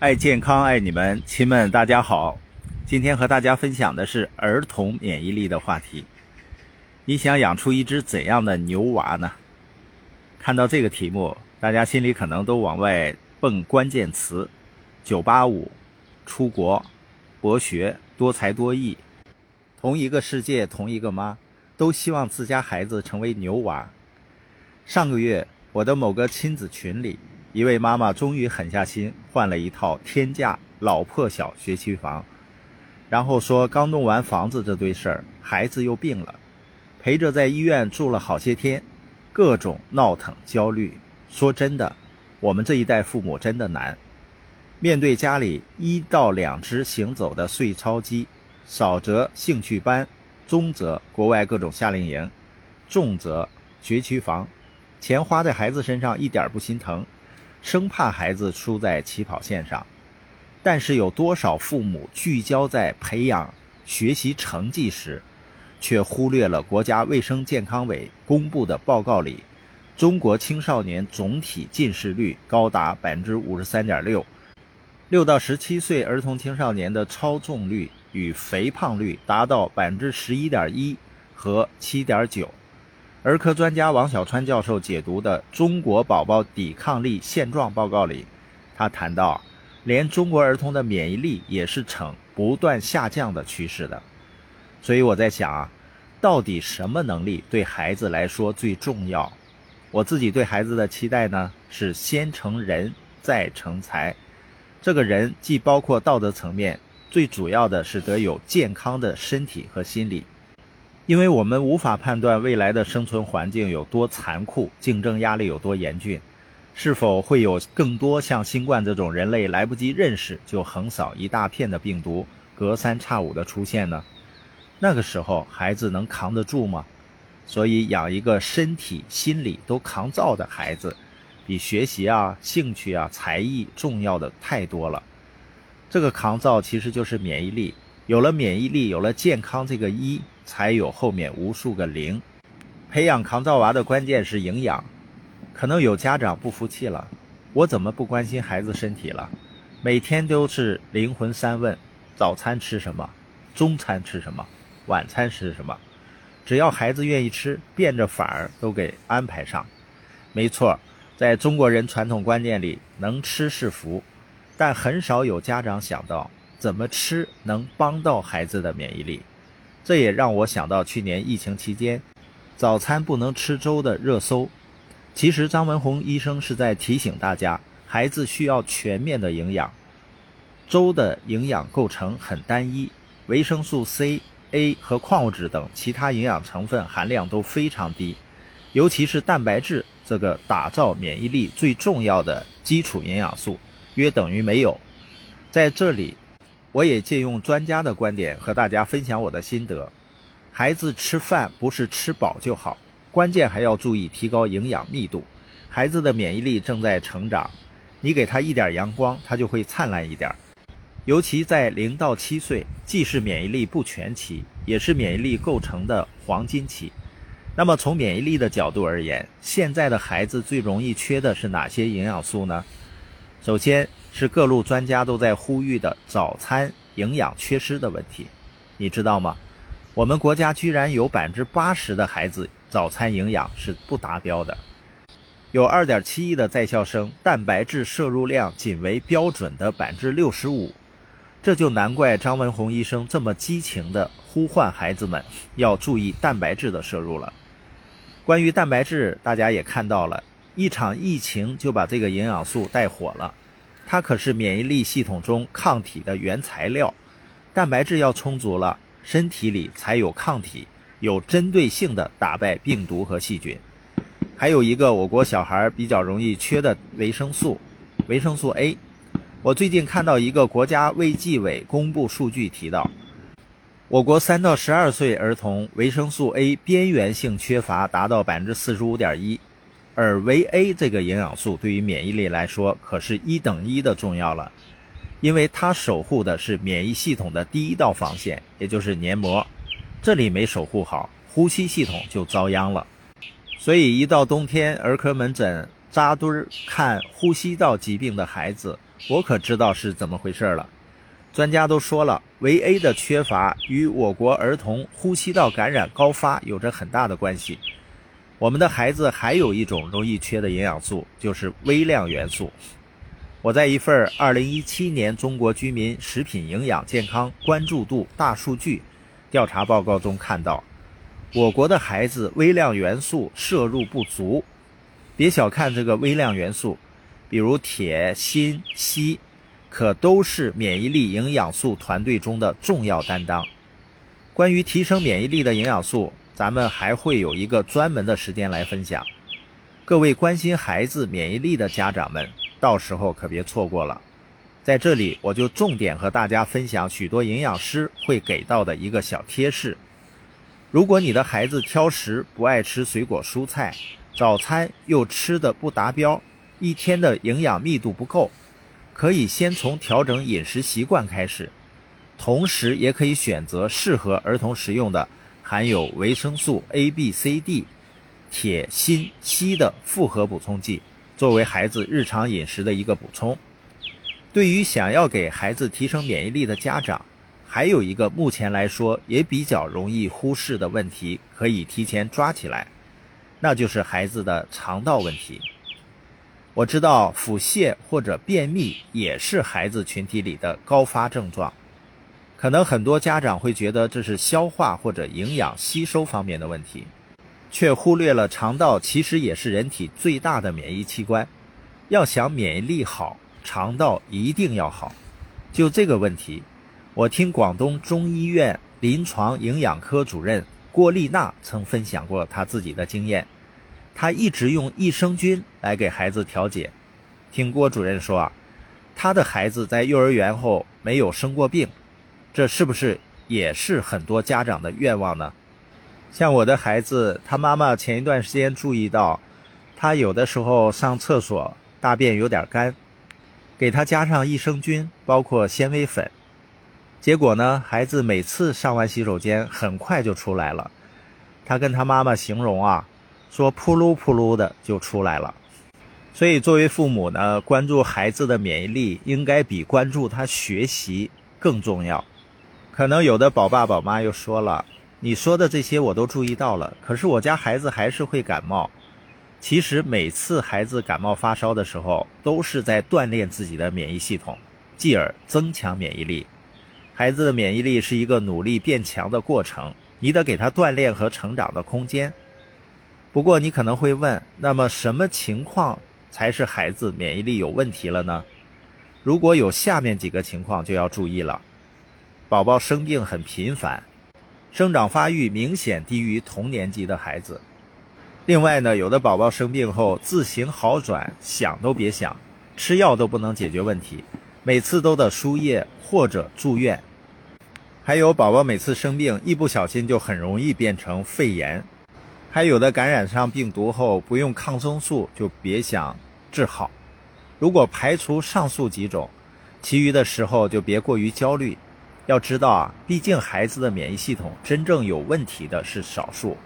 爱健康，爱你们，亲们，大家好。今天和大家分享的是儿童免疫力的话题。你想养出一只怎样的牛娃呢？看到这个题目，大家心里可能都往外蹦关键词九八五、出国、博学、多才多艺。同一个世界，同一个妈，都希望自家孩子成为牛娃。上个月，我的某个亲子群里。一位妈妈终于狠下心，换了一套天价老破小学区房，然后说刚弄完房子这堆事儿，孩子又病了，陪着在医院住了好些天，各种闹腾焦虑。说真的，我们这一代父母真的难，面对家里一到两只行走的碎钞机，少则兴趣班，中则国外各种夏令营，重则学区房，钱花在孩子身上一点不心疼。生怕孩子输在起跑线上，但是有多少父母聚焦在培养学习成绩时，却忽略了国家卫生健康委公布的报告里，中国青少年总体近视率高达百分之五十三点六，六到十七岁儿童青少年的超重率与肥胖率达到百分之十一点一和七点九。儿科专家王小川教授解读的《中国宝宝抵抗力现状报告》里，他谈到，连中国儿童的免疫力也是呈不断下降的趋势的。所以我在想啊，到底什么能力对孩子来说最重要？我自己对孩子的期待呢，是先成人再成才。这个人既包括道德层面，最主要的是得有健康的身体和心理。因为我们无法判断未来的生存环境有多残酷，竞争压力有多严峻，是否会有更多像新冠这种人类来不及认识就横扫一大片的病毒，隔三差五的出现呢？那个时候孩子能扛得住吗？所以养一个身体、心理都抗造的孩子，比学习啊、兴趣啊、才艺重要的太多了。这个抗造其实就是免疫力，有了免疫力，有了健康这个一。才有后面无数个零。培养抗造娃的关键是营养。可能有家长不服气了，我怎么不关心孩子身体了？每天都是灵魂三问：早餐吃什么？中餐吃什么？晚餐吃什么？只要孩子愿意吃，变着法儿都给安排上。没错，在中国人传统观念里，能吃是福，但很少有家长想到怎么吃能帮到孩子的免疫力。这也让我想到去年疫情期间，早餐不能吃粥的热搜。其实张文宏医生是在提醒大家，孩子需要全面的营养。粥的营养构成很单一，维生素 C、A 和矿物质等其他营养成分含量都非常低，尤其是蛋白质这个打造免疫力最重要的基础营养素，约等于没有。在这里。我也借用专家的观点和大家分享我的心得：孩子吃饭不是吃饱就好，关键还要注意提高营养密度。孩子的免疫力正在成长，你给他一点阳光，他就会灿烂一点。尤其在零到七岁，既是免疫力不全期，也是免疫力构成的黄金期。那么从免疫力的角度而言，现在的孩子最容易缺的是哪些营养素呢？首先。是各路专家都在呼吁的早餐营养缺失的问题，你知道吗？我们国家居然有百分之八十的孩子早餐营养是不达标的，有二点七亿的在校生蛋白质摄入量仅为标准的百分之六十五，这就难怪张文宏医生这么激情地呼唤孩子们要注意蛋白质的摄入了。关于蛋白质，大家也看到了一场疫情就把这个营养素带火了。它可是免疫力系统中抗体的原材料，蛋白质要充足了，身体里才有抗体，有针对性的打败病毒和细菌。还有一个我国小孩比较容易缺的维生素，维生素 A。我最近看到一个国家卫计委公布数据提到，我国三到十二岁儿童维生素 A 边缘性缺乏达到百分之四十五点一。而维 A 这个营养素对于免疫力来说可是一等一的重要了，因为它守护的是免疫系统的第一道防线，也就是黏膜，这里没守护好，呼吸系统就遭殃了。所以一到冬天，儿科门诊扎堆儿看呼吸道疾病的孩子，我可知道是怎么回事了。专家都说了，维 A 的缺乏与我国儿童呼吸道感染高发有着很大的关系。我们的孩子还有一种容易缺的营养素，就是微量元素。我在一份2017年中国居民食品营养健康关注度大数据调查报告中看到，我国的孩子微量元素摄入不足。别小看这个微量元素，比如铁、锌、硒。可都是免疫力营养素团队中的重要担当。关于提升免疫力的营养素，咱们还会有一个专门的时间来分享。各位关心孩子免疫力的家长们，到时候可别错过了。在这里，我就重点和大家分享许多营养师会给到的一个小贴士。如果你的孩子挑食，不爱吃水果蔬菜，早餐又吃的不达标，一天的营养密度不够。可以先从调整饮食习惯开始，同时也可以选择适合儿童食用的含有维生素 A、B、C、D、铁、锌、硒的复合补充剂，作为孩子日常饮食的一个补充。对于想要给孩子提升免疫力的家长，还有一个目前来说也比较容易忽视的问题，可以提前抓起来，那就是孩子的肠道问题。我知道腹泻或者便秘也是孩子群体里的高发症状，可能很多家长会觉得这是消化或者营养吸收方面的问题，却忽略了肠道其实也是人体最大的免疫器官。要想免疫力好，肠道一定要好。就这个问题，我听广东中医院临床营养科主任郭丽娜曾分享过她自己的经验。她一直用益生菌来给孩子调节。听郭主任说啊，他的孩子在幼儿园后没有生过病，这是不是也是很多家长的愿望呢？像我的孩子，他妈妈前一段时间注意到，他有的时候上厕所大便有点干，给他加上益生菌，包括纤维粉，结果呢，孩子每次上完洗手间很快就出来了。他跟他妈妈形容啊。说扑噜扑噜的就出来了，所以作为父母呢，关注孩子的免疫力应该比关注他学习更重要。可能有的宝爸宝妈又说了，你说的这些我都注意到了，可是我家孩子还是会感冒。其实每次孩子感冒发烧的时候，都是在锻炼自己的免疫系统，继而增强免疫力。孩子的免疫力是一个努力变强的过程，你得给他锻炼和成长的空间。不过你可能会问，那么什么情况才是孩子免疫力有问题了呢？如果有下面几个情况就要注意了：宝宝生病很频繁，生长发育明显低于同年级的孩子。另外呢，有的宝宝生病后自行好转想都别想，吃药都不能解决问题，每次都得输液或者住院。还有宝宝每次生病一不小心就很容易变成肺炎。还有的感染上病毒后不用抗生素就别想治好。如果排除上述几种，其余的时候就别过于焦虑。要知道啊，毕竟孩子的免疫系统真正有问题的是少数，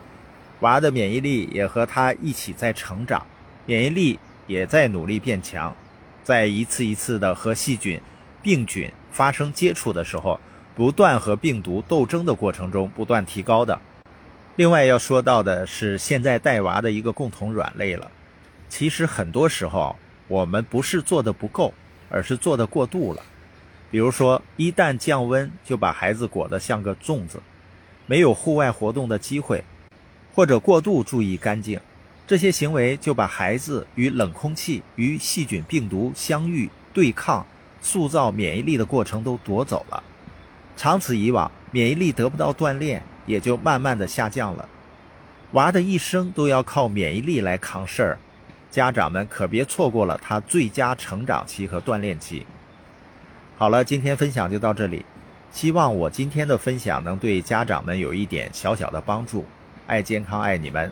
娃的免疫力也和他一起在成长，免疫力也在努力变强，在一次一次的和细菌、病菌发生接触的时候，不断和病毒斗争的过程中不断提高的。另外要说到的是，现在带娃的一个共同软肋了。其实很多时候，我们不是做的不够，而是做的过度了。比如说，一旦降温，就把孩子裹得像个粽子，没有户外活动的机会，或者过度注意干净，这些行为就把孩子与冷空气、与细菌、病毒相遇、对抗、塑造免疫力的过程都夺走了。长此以往，免疫力得不到锻炼。也就慢慢的下降了，娃的一生都要靠免疫力来扛事儿，家长们可别错过了他最佳成长期和锻炼期。好了，今天分享就到这里，希望我今天的分享能对家长们有一点小小的帮助。爱健康，爱你们。